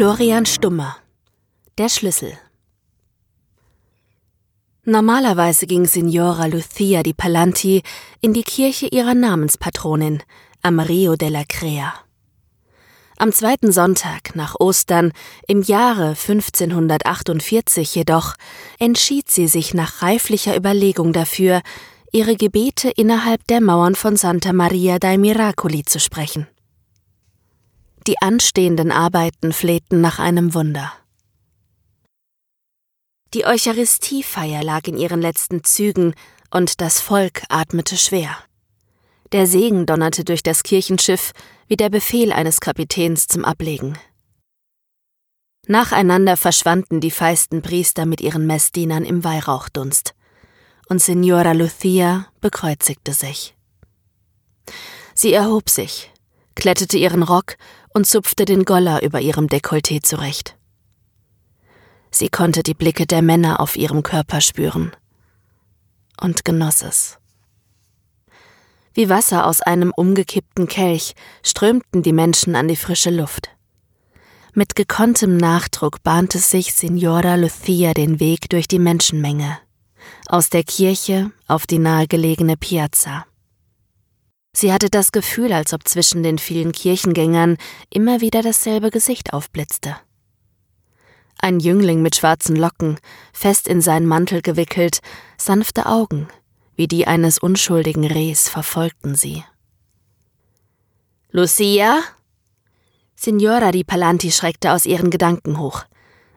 Florian Stummer Der Schlüssel Normalerweise ging Signora Lucia di Palanti in die Kirche ihrer Namenspatronin, am Rio della Crea. Am zweiten Sonntag nach Ostern im Jahre 1548 jedoch entschied sie sich nach reiflicher Überlegung dafür, ihre Gebete innerhalb der Mauern von Santa Maria dei Miracoli zu sprechen. Die anstehenden Arbeiten flehten nach einem Wunder. Die Eucharistiefeier lag in ihren letzten Zügen und das Volk atmete schwer. Der Segen donnerte durch das Kirchenschiff wie der Befehl eines Kapitäns zum Ablegen. Nacheinander verschwanden die feisten Priester mit ihren Messdienern im Weihrauchdunst, und Signora Lucia bekreuzigte sich. Sie erhob sich, klettete ihren Rock und zupfte den Goller über ihrem Dekolleté zurecht. Sie konnte die Blicke der Männer auf ihrem Körper spüren und genoss es. Wie Wasser aus einem umgekippten Kelch strömten die Menschen an die frische Luft. Mit gekonntem Nachdruck bahnte sich Signora Lucia den Weg durch die Menschenmenge, aus der Kirche auf die nahegelegene Piazza. Sie hatte das Gefühl, als ob zwischen den vielen Kirchengängern immer wieder dasselbe Gesicht aufblitzte. Ein Jüngling mit schwarzen Locken, fest in seinen Mantel gewickelt, sanfte Augen, wie die eines unschuldigen Rehs verfolgten sie. Lucia? Signora di Palanti schreckte aus ihren Gedanken hoch.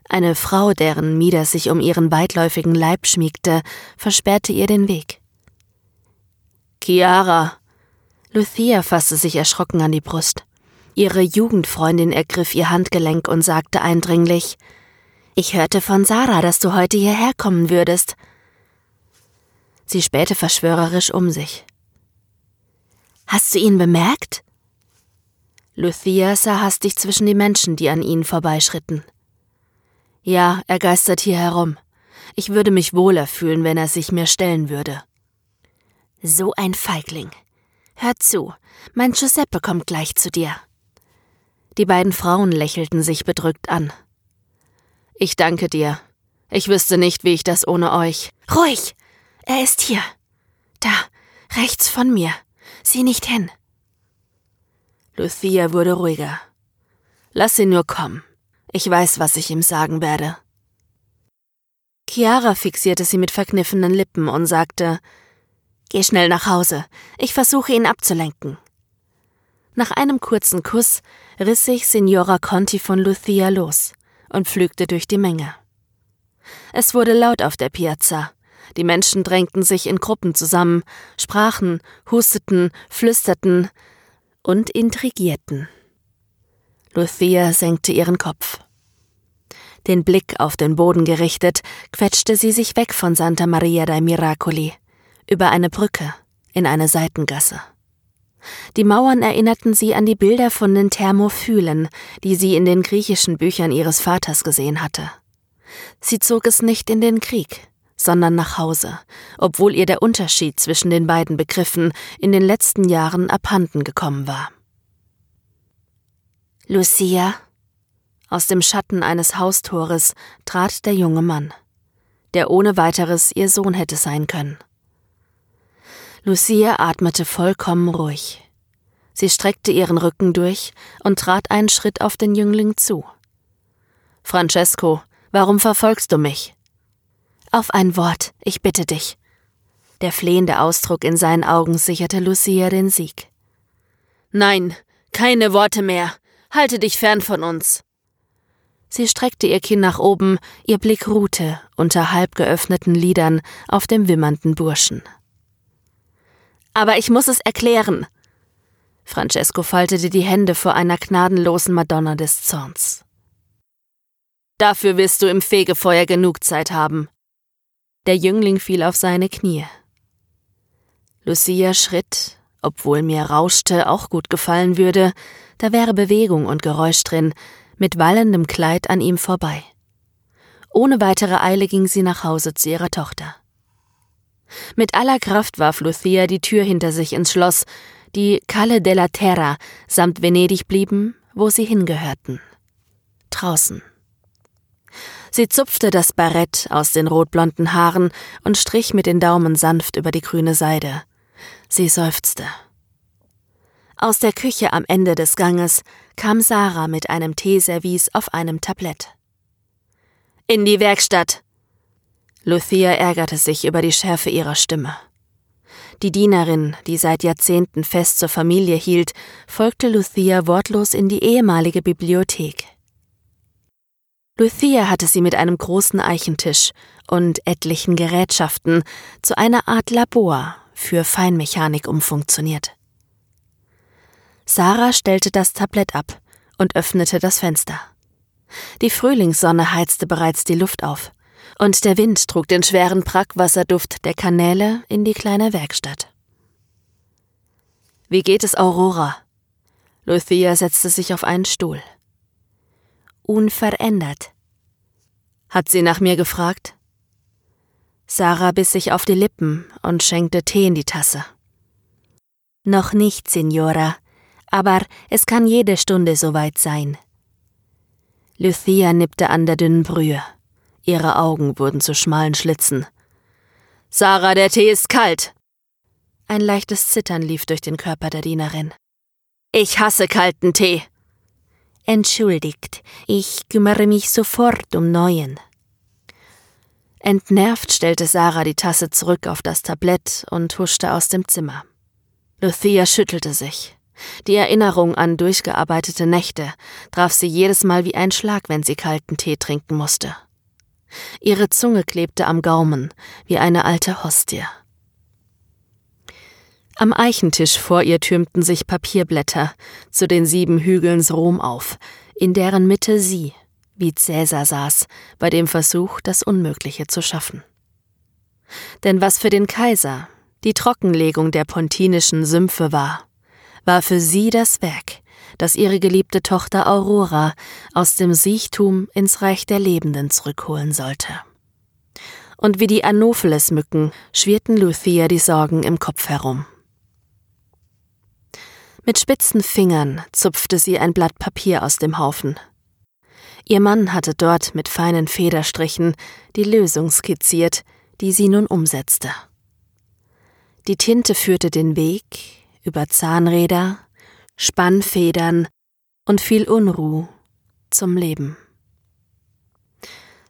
Eine Frau, deren Mieder sich um ihren weitläufigen Leib schmiegte, versperrte ihr den Weg. Chiara! Lucia fasste sich erschrocken an die Brust. Ihre Jugendfreundin ergriff ihr Handgelenk und sagte eindringlich Ich hörte von Sarah, dass du heute hierher kommen würdest. Sie spähte verschwörerisch um sich. Hast du ihn bemerkt? Lucia sah hastig zwischen die Menschen, die an ihnen vorbeischritten. Ja, er geistert hier herum. Ich würde mich wohler fühlen, wenn er sich mir stellen würde. So ein Feigling. Hör zu, mein Giuseppe kommt gleich zu dir. Die beiden Frauen lächelten sich bedrückt an. Ich danke dir. Ich wüsste nicht, wie ich das ohne euch. Ruhig! Er ist hier. Da, rechts von mir. Sieh nicht hin. Lucia wurde ruhiger. Lass ihn nur kommen. Ich weiß, was ich ihm sagen werde. Chiara fixierte sie mit verkniffenen Lippen und sagte Geh schnell nach Hause. Ich versuche ihn abzulenken. Nach einem kurzen Kuss riss sich Signora Conti von Lucia los und pflügte durch die Menge. Es wurde laut auf der Piazza. Die Menschen drängten sich in Gruppen zusammen, sprachen, husteten, flüsterten und intrigierten. Lucia senkte ihren Kopf. Den Blick auf den Boden gerichtet, quetschte sie sich weg von Santa Maria dei Miracoli, über eine Brücke, in eine Seitengasse. Die Mauern erinnerten sie an die Bilder von den Thermophylen, die sie in den griechischen Büchern ihres Vaters gesehen hatte. Sie zog es nicht in den Krieg, sondern nach Hause, obwohl ihr der Unterschied zwischen den beiden Begriffen in den letzten Jahren abhanden gekommen war. Lucia? Aus dem Schatten eines Haustores trat der junge Mann, der ohne weiteres ihr Sohn hätte sein können. Lucia atmete vollkommen ruhig. Sie streckte ihren Rücken durch und trat einen Schritt auf den Jüngling zu. Francesco, warum verfolgst du mich? Auf ein Wort, ich bitte dich. Der flehende Ausdruck in seinen Augen sicherte Lucia den Sieg. Nein, keine Worte mehr. Halte dich fern von uns. Sie streckte ihr Kinn nach oben, ihr Blick ruhte unter halb geöffneten Lidern auf dem wimmernden Burschen. Aber ich muss es erklären. Francesco faltete die Hände vor einer gnadenlosen Madonna des Zorns. Dafür wirst du im Fegefeuer genug Zeit haben. Der Jüngling fiel auf seine Knie. Lucia schritt, obwohl mir rauschte auch gut gefallen würde, da wäre Bewegung und Geräusch drin, mit wallendem Kleid an ihm vorbei. Ohne weitere Eile ging sie nach Hause zu ihrer Tochter. Mit aller Kraft warf Lucia die Tür hinter sich ins Schloss, die Calle della Terra samt Venedig blieben, wo sie hingehörten. draußen. Sie zupfte das Barett aus den rotblonden Haaren und strich mit den Daumen sanft über die grüne Seide. Sie seufzte. Aus der Küche am Ende des Ganges kam Sarah mit einem Teeservice auf einem Tablett. In die Werkstatt! Lucia ärgerte sich über die Schärfe ihrer Stimme. Die Dienerin, die seit Jahrzehnten fest zur Familie hielt, folgte Lucia wortlos in die ehemalige Bibliothek. Lucia hatte sie mit einem großen Eichentisch und etlichen Gerätschaften zu einer Art Labor für Feinmechanik umfunktioniert. Sarah stellte das Tablett ab und öffnete das Fenster. Die Frühlingssonne heizte bereits die Luft auf, und der Wind trug den schweren Brackwasserduft der Kanäle in die kleine Werkstatt. Wie geht es Aurora? Lucia setzte sich auf einen Stuhl unverändert. Hat sie nach mir gefragt? Sarah biss sich auf die Lippen und schenkte Tee in die Tasse. Noch nicht, Signora, aber es kann jede Stunde soweit sein. Lucia nippte an der dünnen Brühe. Ihre Augen wurden zu schmalen Schlitzen. Sarah, der Tee ist kalt. Ein leichtes Zittern lief durch den Körper der Dienerin. Ich hasse kalten Tee. Entschuldigt, ich kümmere mich sofort um neuen. Entnervt stellte Sarah die Tasse zurück auf das Tablett und huschte aus dem Zimmer. Lucia schüttelte sich. Die Erinnerung an durchgearbeitete Nächte traf sie jedes Mal wie ein Schlag, wenn sie kalten Tee trinken musste. Ihre Zunge klebte am Gaumen wie eine alte Hostie. Am Eichentisch vor ihr türmten sich Papierblätter zu den sieben Hügelns Rom auf, in deren Mitte sie, wie Cäsar saß, bei dem Versuch, das Unmögliche zu schaffen. Denn was für den Kaiser die Trockenlegung der pontinischen Sümpfe war, war für sie das Werk, das ihre geliebte Tochter Aurora aus dem Siechtum ins Reich der Lebenden zurückholen sollte. Und wie die Anopheles-Mücken schwirrten Luthia die Sorgen im Kopf herum. Mit spitzen Fingern zupfte sie ein Blatt Papier aus dem Haufen. Ihr Mann hatte dort mit feinen Federstrichen die Lösung skizziert, die sie nun umsetzte. Die Tinte führte den Weg über Zahnräder, Spannfedern und viel Unruh zum Leben.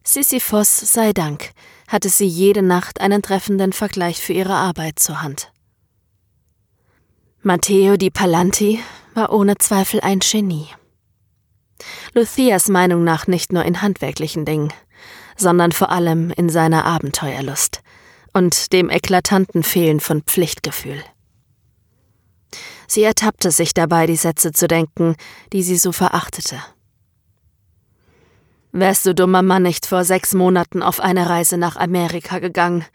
Sisyphos sei Dank hatte sie jede Nacht einen treffenden Vergleich für ihre Arbeit zur Hand. Matteo di Palanti war ohne Zweifel ein Genie. Lucias Meinung nach nicht nur in handwerklichen Dingen, sondern vor allem in seiner Abenteuerlust und dem eklatanten Fehlen von Pflichtgefühl. Sie ertappte sich dabei, die Sätze zu denken, die sie so verachtete. Wärst du dummer Mann nicht vor sechs Monaten auf eine Reise nach Amerika gegangen,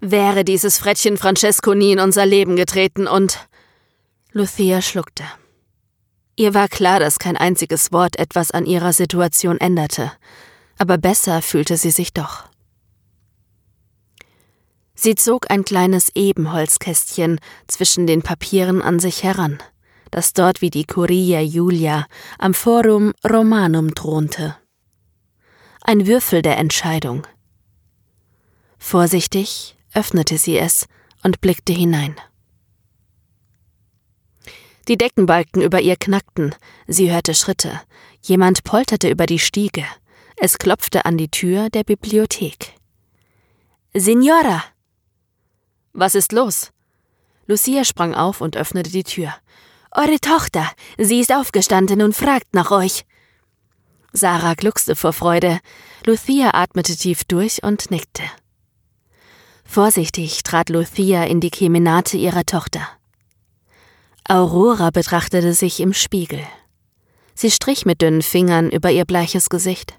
wäre dieses Frettchen Francesco nie in unser Leben getreten und Lucia schluckte. Ihr war klar, dass kein einziges Wort etwas an ihrer Situation änderte, aber besser fühlte sie sich doch. Sie zog ein kleines Ebenholzkästchen zwischen den Papieren an sich heran, das dort wie die Curia Julia am Forum Romanum thronte. Ein Würfel der Entscheidung. Vorsichtig öffnete sie es und blickte hinein. Die Deckenbalken über ihr knackten, sie hörte Schritte. Jemand polterte über die Stiege. Es klopfte an die Tür der Bibliothek. Signora! Was ist los? Lucia sprang auf und öffnete die Tür. Eure Tochter, sie ist aufgestanden und fragt nach euch. Sarah gluckste vor Freude. Lucia atmete tief durch und nickte. Vorsichtig trat Lucia in die Kemenate ihrer Tochter. Aurora betrachtete sich im Spiegel. Sie strich mit dünnen Fingern über ihr bleiches Gesicht.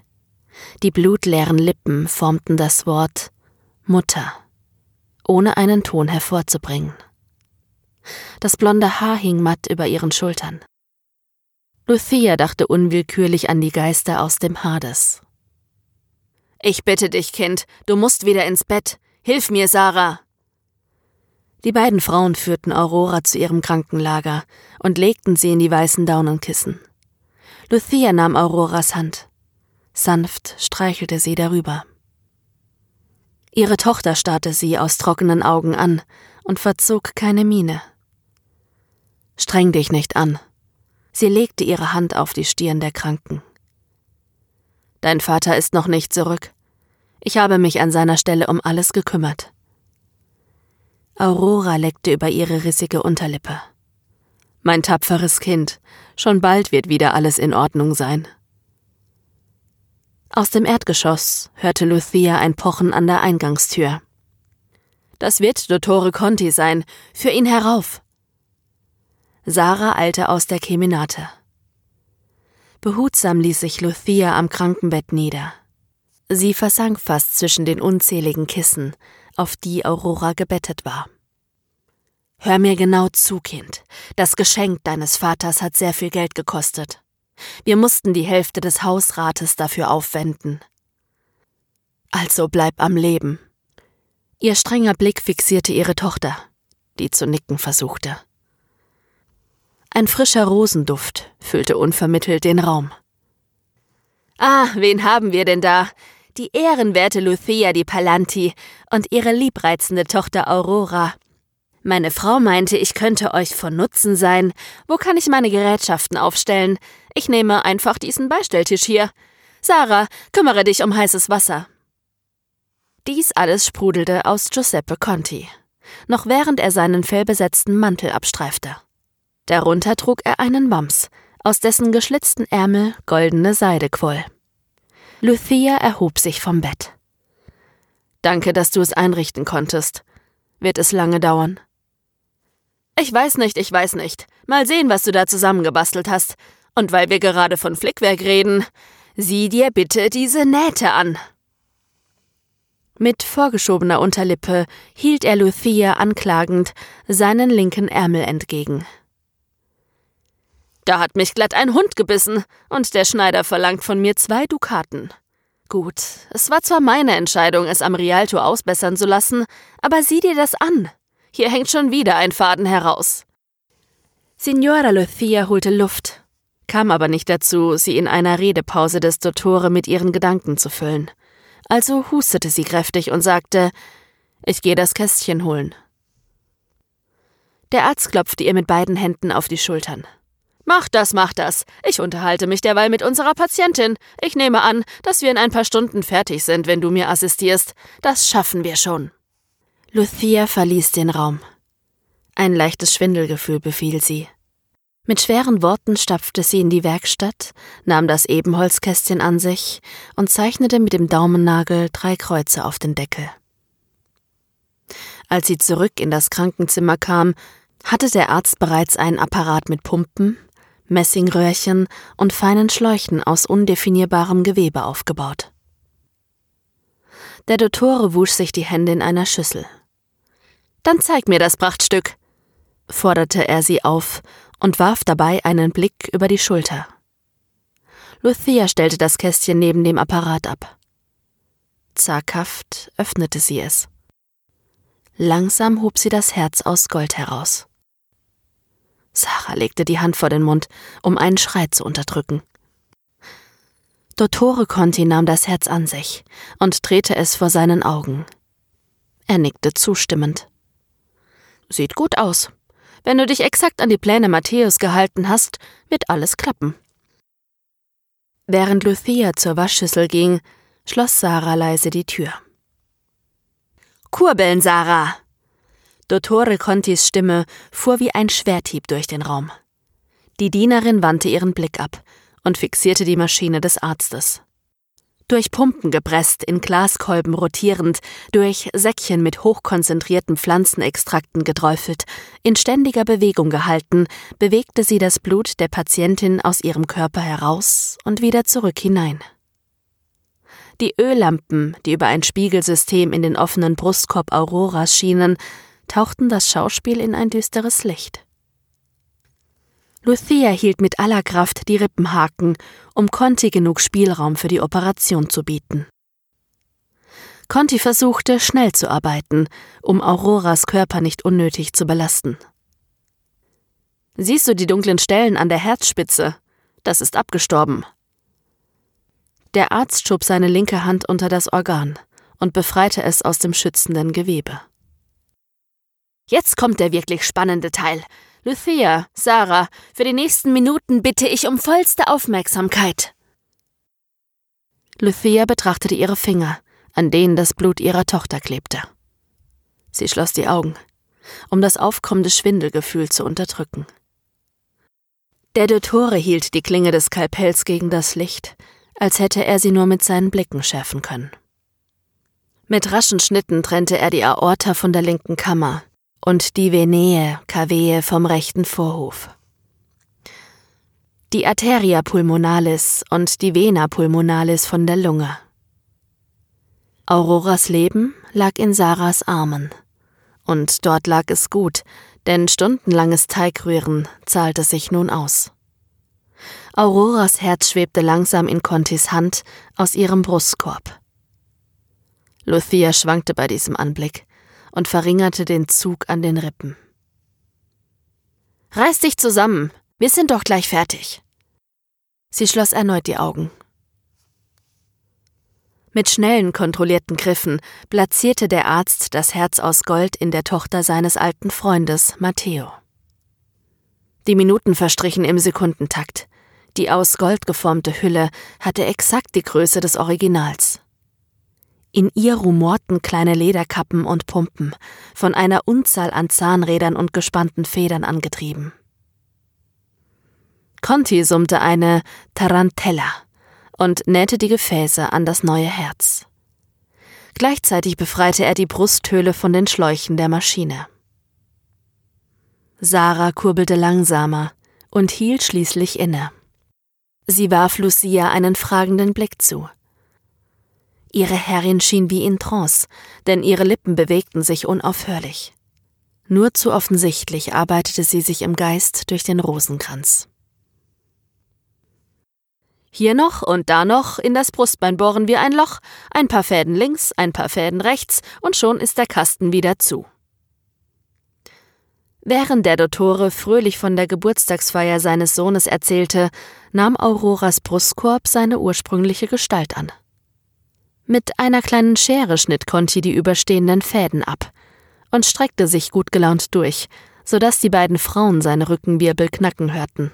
Die blutleeren Lippen formten das Wort Mutter, ohne einen Ton hervorzubringen. Das blonde Haar hing matt über ihren Schultern. Lucia dachte unwillkürlich an die Geister aus dem Hades. Ich bitte dich, Kind, du musst wieder ins Bett. Hilf mir, Sarah. Die beiden Frauen führten Aurora zu ihrem Krankenlager und legten sie in die weißen Daunenkissen. Lucia nahm Auroras Hand. Sanft streichelte sie darüber. Ihre Tochter starrte sie aus trockenen Augen an und verzog keine Miene. Streng dich nicht an. Sie legte ihre Hand auf die Stirn der Kranken. Dein Vater ist noch nicht zurück. Ich habe mich an seiner Stelle um alles gekümmert. Aurora leckte über ihre rissige Unterlippe. Mein tapferes Kind, schon bald wird wieder alles in Ordnung sein. Aus dem Erdgeschoss hörte Lucia ein Pochen an der Eingangstür. Das wird Dottore Conti sein. Für ihn herauf. Sarah eilte aus der Kemenate. Behutsam ließ sich Lucia am Krankenbett nieder. Sie versank fast zwischen den unzähligen Kissen, auf die Aurora gebettet war. Hör mir genau zu, Kind. Das Geschenk deines Vaters hat sehr viel Geld gekostet. Wir mussten die Hälfte des Hausrates dafür aufwenden. Also bleib am Leben. Ihr strenger Blick fixierte ihre Tochter, die zu nicken versuchte. Ein frischer Rosenduft füllte unvermittelt den Raum. Ah, wen haben wir denn da? Die ehrenwerte Lucia di Palanti und ihre liebreizende Tochter Aurora. Meine Frau meinte, ich könnte euch von Nutzen sein. Wo kann ich meine Gerätschaften aufstellen? Ich nehme einfach diesen Beistelltisch hier. Sarah, kümmere dich um heißes Wasser. Dies alles sprudelte aus Giuseppe Conti, noch während er seinen fellbesetzten Mantel abstreifte. Darunter trug er einen Wams, aus dessen geschlitzten Ärmel goldene Seide quoll. Lucia erhob sich vom Bett. Danke, dass du es einrichten konntest. Wird es lange dauern? Ich weiß nicht, ich weiß nicht. Mal sehen, was du da zusammengebastelt hast. Und weil wir gerade von Flickwerk reden, sieh dir bitte diese Nähte an. Mit vorgeschobener Unterlippe hielt er Lucia anklagend seinen linken Ärmel entgegen. Da hat mich glatt ein Hund gebissen, und der Schneider verlangt von mir zwei Dukaten. Gut, es war zwar meine Entscheidung, es am Rialto ausbessern zu lassen, aber sieh dir das an. Hier hängt schon wieder ein Faden heraus. Signora Lucia holte Luft, kam aber nicht dazu, sie in einer Redepause des Dottore mit ihren Gedanken zu füllen. Also hustete sie kräftig und sagte, ich gehe das Kästchen holen. Der Arzt klopfte ihr mit beiden Händen auf die Schultern. Mach das, mach das. Ich unterhalte mich derweil mit unserer Patientin. Ich nehme an, dass wir in ein paar Stunden fertig sind, wenn du mir assistierst. Das schaffen wir schon. Lucia verließ den Raum. Ein leichtes Schwindelgefühl befiel sie. Mit schweren Worten stapfte sie in die Werkstatt, nahm das Ebenholzkästchen an sich und zeichnete mit dem Daumennagel drei Kreuze auf den Deckel. Als sie zurück in das Krankenzimmer kam, hatte der Arzt bereits einen Apparat mit Pumpen, Messingröhrchen und feinen Schläuchen aus undefinierbarem Gewebe aufgebaut. Der Dottore wusch sich die Hände in einer Schüssel. Dann zeig mir das Prachtstück, forderte er sie auf und warf dabei einen Blick über die Schulter. Lucia stellte das Kästchen neben dem Apparat ab. Zaghaft öffnete sie es. Langsam hob sie das Herz aus Gold heraus. Sarah legte die Hand vor den Mund, um einen Schrei zu unterdrücken. Dottore Conti nahm das Herz an sich und drehte es vor seinen Augen. Er nickte zustimmend. Sieht gut aus. Wenn du dich exakt an die Pläne Matthäus gehalten hast, wird alles klappen. Während Lucia zur Waschschüssel ging, schloss Sarah leise die Tür. Kurbeln, Sarah! Dottore Contis Stimme fuhr wie ein Schwerthieb durch den Raum. Die Dienerin wandte ihren Blick ab und fixierte die Maschine des Arztes durch Pumpen gepresst, in Glaskolben rotierend, durch Säckchen mit hochkonzentrierten Pflanzenextrakten geträufelt, in ständiger Bewegung gehalten, bewegte sie das Blut der Patientin aus ihrem Körper heraus und wieder zurück hinein. Die Öllampen, die über ein Spiegelsystem in den offenen Brustkorb Auroras schienen, tauchten das Schauspiel in ein düsteres Licht. Lucia hielt mit aller Kraft die Rippenhaken, um Conti genug Spielraum für die Operation zu bieten. Conti versuchte, schnell zu arbeiten, um Auroras Körper nicht unnötig zu belasten. Siehst du die dunklen Stellen an der Herzspitze? Das ist abgestorben. Der Arzt schob seine linke Hand unter das Organ und befreite es aus dem schützenden Gewebe. Jetzt kommt der wirklich spannende Teil. Lucia, Sarah, für die nächsten Minuten bitte ich um vollste Aufmerksamkeit. Lucia betrachtete ihre Finger, an denen das Blut ihrer Tochter klebte. Sie schloss die Augen, um das aufkommende Schwindelgefühl zu unterdrücken. Der Dottore hielt die Klinge des Skalpells gegen das Licht, als hätte er sie nur mit seinen Blicken schärfen können. Mit raschen Schnitten trennte er die Aorta von der linken Kammer und die Venee Cavee vom rechten Vorhof. Die Arteria pulmonalis und die Vena pulmonalis von der Lunge. Auroras Leben lag in Sarahs Armen. Und dort lag es gut, denn stundenlanges Teigrühren zahlte sich nun aus. Auroras Herz schwebte langsam in Contis Hand aus ihrem Brustkorb. Lucia schwankte bei diesem Anblick und verringerte den Zug an den Rippen. Reiß dich zusammen, wir sind doch gleich fertig. Sie schloss erneut die Augen. Mit schnellen, kontrollierten Griffen platzierte der Arzt das Herz aus Gold in der Tochter seines alten Freundes, Matteo. Die Minuten verstrichen im Sekundentakt. Die aus Gold geformte Hülle hatte exakt die Größe des Originals. In ihr rumorten kleine Lederkappen und Pumpen, von einer Unzahl an Zahnrädern und gespannten Federn angetrieben. Conti summte eine Tarantella und nähte die Gefäße an das neue Herz. Gleichzeitig befreite er die Brusthöhle von den Schläuchen der Maschine. Sarah kurbelte langsamer und hielt schließlich inne. Sie warf Lucia einen fragenden Blick zu. Ihre Herrin schien wie in Trance, denn ihre Lippen bewegten sich unaufhörlich. Nur zu offensichtlich arbeitete sie sich im Geist durch den Rosenkranz. Hier noch und da noch, in das Brustbein bohren wir ein Loch, ein paar Fäden links, ein paar Fäden rechts, und schon ist der Kasten wieder zu. Während der Dottore fröhlich von der Geburtstagsfeier seines Sohnes erzählte, nahm Auroras Brustkorb seine ursprüngliche Gestalt an. Mit einer kleinen Schere schnitt Conti die überstehenden Fäden ab und streckte sich gut gelaunt durch, so dass die beiden Frauen seine Rückenwirbel knacken hörten.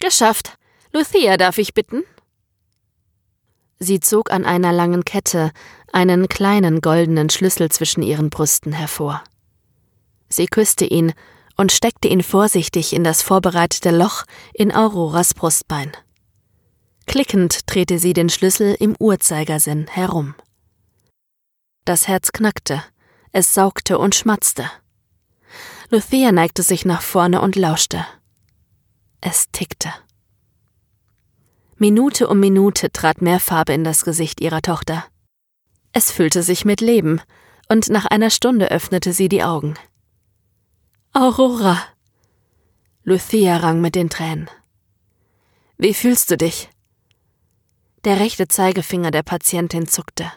Geschafft. Lucia, darf ich bitten? Sie zog an einer langen Kette einen kleinen goldenen Schlüssel zwischen ihren Brüsten hervor. Sie küsste ihn und steckte ihn vorsichtig in das vorbereitete Loch in Auroras Brustbein. Klickend drehte sie den Schlüssel im Uhrzeigersinn herum. Das Herz knackte, es saugte und schmatzte. Lucia neigte sich nach vorne und lauschte. Es tickte. Minute um Minute trat mehr Farbe in das Gesicht ihrer Tochter. Es füllte sich mit Leben, und nach einer Stunde öffnete sie die Augen. Aurora! Lucia rang mit den Tränen. Wie fühlst du dich? Der rechte Zeigefinger der Patientin zuckte.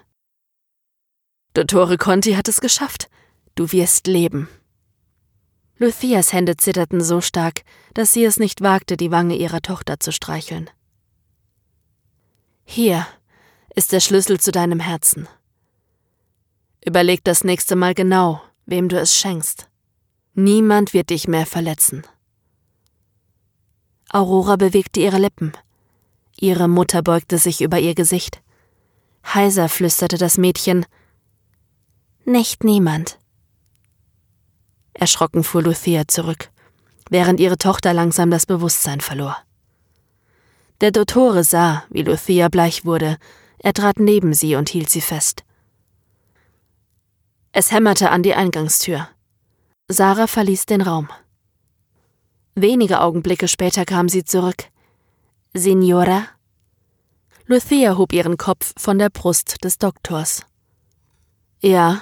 Dottore Conti hat es geschafft. Du wirst leben. Lucias Hände zitterten so stark, dass sie es nicht wagte, die Wange ihrer Tochter zu streicheln. Hier ist der Schlüssel zu deinem Herzen. Überleg das nächste Mal genau, wem du es schenkst. Niemand wird dich mehr verletzen. Aurora bewegte ihre Lippen. Ihre Mutter beugte sich über ihr Gesicht. Heiser flüsterte das Mädchen Nicht niemand. Erschrocken fuhr Lucia zurück, während ihre Tochter langsam das Bewusstsein verlor. Der Dottore sah, wie Lucia bleich wurde. Er trat neben sie und hielt sie fest. Es hämmerte an die Eingangstür. Sarah verließ den Raum. Wenige Augenblicke später kam sie zurück. Signora? Lucia hob ihren Kopf von der Brust des Doktors. Ja.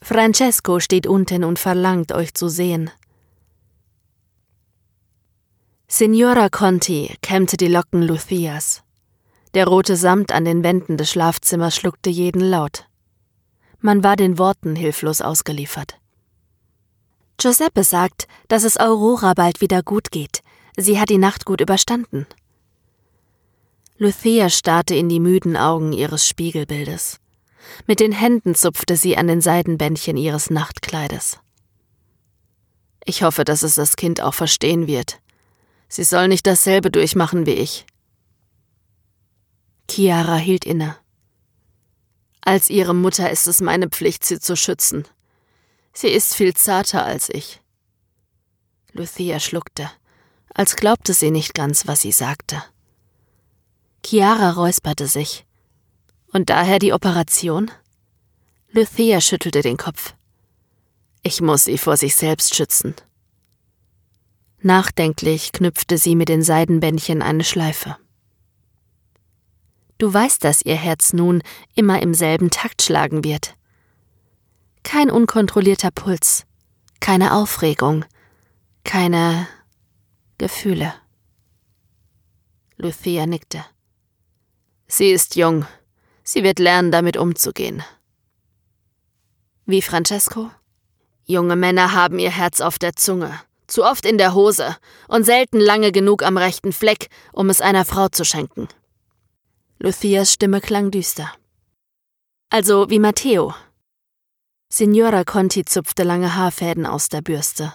Francesco steht unten und verlangt, euch zu sehen. Signora Conti kämmte die Locken Lucias. Der rote Samt an den Wänden des Schlafzimmers schluckte jeden Laut. Man war den Worten hilflos ausgeliefert. Giuseppe sagt, dass es Aurora bald wieder gut geht. Sie hat die Nacht gut überstanden. Luthea starrte in die müden Augen ihres Spiegelbildes. Mit den Händen zupfte sie an den Seidenbändchen ihres Nachtkleides. Ich hoffe, dass es das Kind auch verstehen wird. Sie soll nicht dasselbe durchmachen wie ich. Chiara hielt inne. Als ihre Mutter ist es meine Pflicht, sie zu schützen. Sie ist viel zarter als ich. Luthia schluckte, als glaubte sie nicht ganz, was sie sagte. Chiara räusperte sich. Und daher die Operation? Luthia schüttelte den Kopf. Ich muss sie vor sich selbst schützen. Nachdenklich knüpfte sie mit den Seidenbändchen eine Schleife. Du weißt, dass ihr Herz nun immer im selben Takt schlagen wird. Kein unkontrollierter Puls, keine Aufregung, keine Gefühle. Lucia nickte. Sie ist jung. Sie wird lernen, damit umzugehen. Wie Francesco? Junge Männer haben ihr Herz auf der Zunge, zu oft in der Hose und selten lange genug am rechten Fleck, um es einer Frau zu schenken. Lucias Stimme klang düster. Also wie Matteo. Signora Conti zupfte lange Haarfäden aus der Bürste.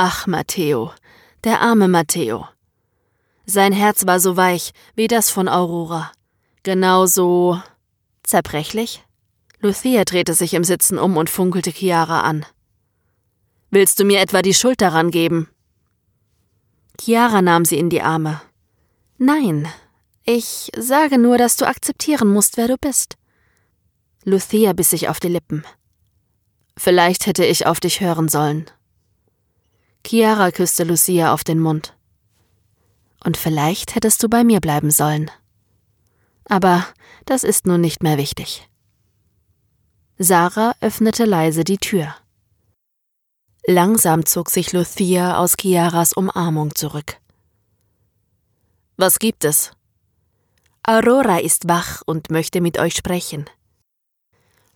Ach, Matteo, der arme Matteo. Sein Herz war so weich wie das von Aurora. Genauso zerbrechlich? Lucia drehte sich im Sitzen um und funkelte Chiara an. Willst du mir etwa die Schuld daran geben? Chiara nahm sie in die Arme. Nein, ich sage nur, dass du akzeptieren musst, wer du bist. Lucia biss sich auf die Lippen. Vielleicht hätte ich auf dich hören sollen. Chiara küsste Lucia auf den Mund. Und vielleicht hättest du bei mir bleiben sollen. Aber das ist nun nicht mehr wichtig. Sarah öffnete leise die Tür. Langsam zog sich Lucia aus Chiaras Umarmung zurück. Was gibt es? Aurora ist wach und möchte mit euch sprechen.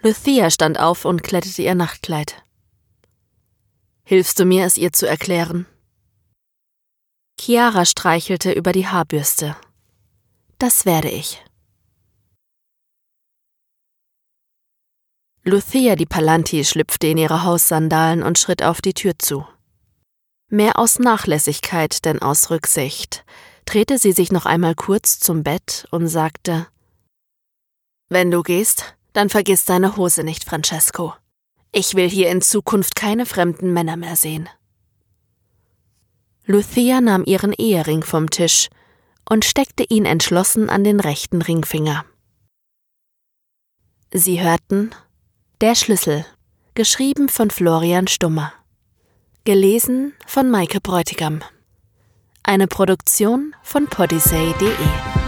Lucia stand auf und kletterte ihr Nachtkleid. Hilfst du mir, es ihr zu erklären? Chiara streichelte über die Haarbürste. Das werde ich. Lucia di Palanti schlüpfte in ihre Haussandalen und schritt auf die Tür zu. Mehr aus Nachlässigkeit denn aus Rücksicht drehte sie sich noch einmal kurz zum Bett und sagte Wenn du gehst, dann vergiss deine Hose nicht, Francesco. Ich will hier in Zukunft keine fremden Männer mehr sehen. Lucia nahm ihren Ehering vom Tisch und steckte ihn entschlossen an den rechten Ringfinger. Sie hörten der Schlüssel, geschrieben von Florian Stummer. Gelesen von Maike Bräutigam. Eine Produktion von podyssey.de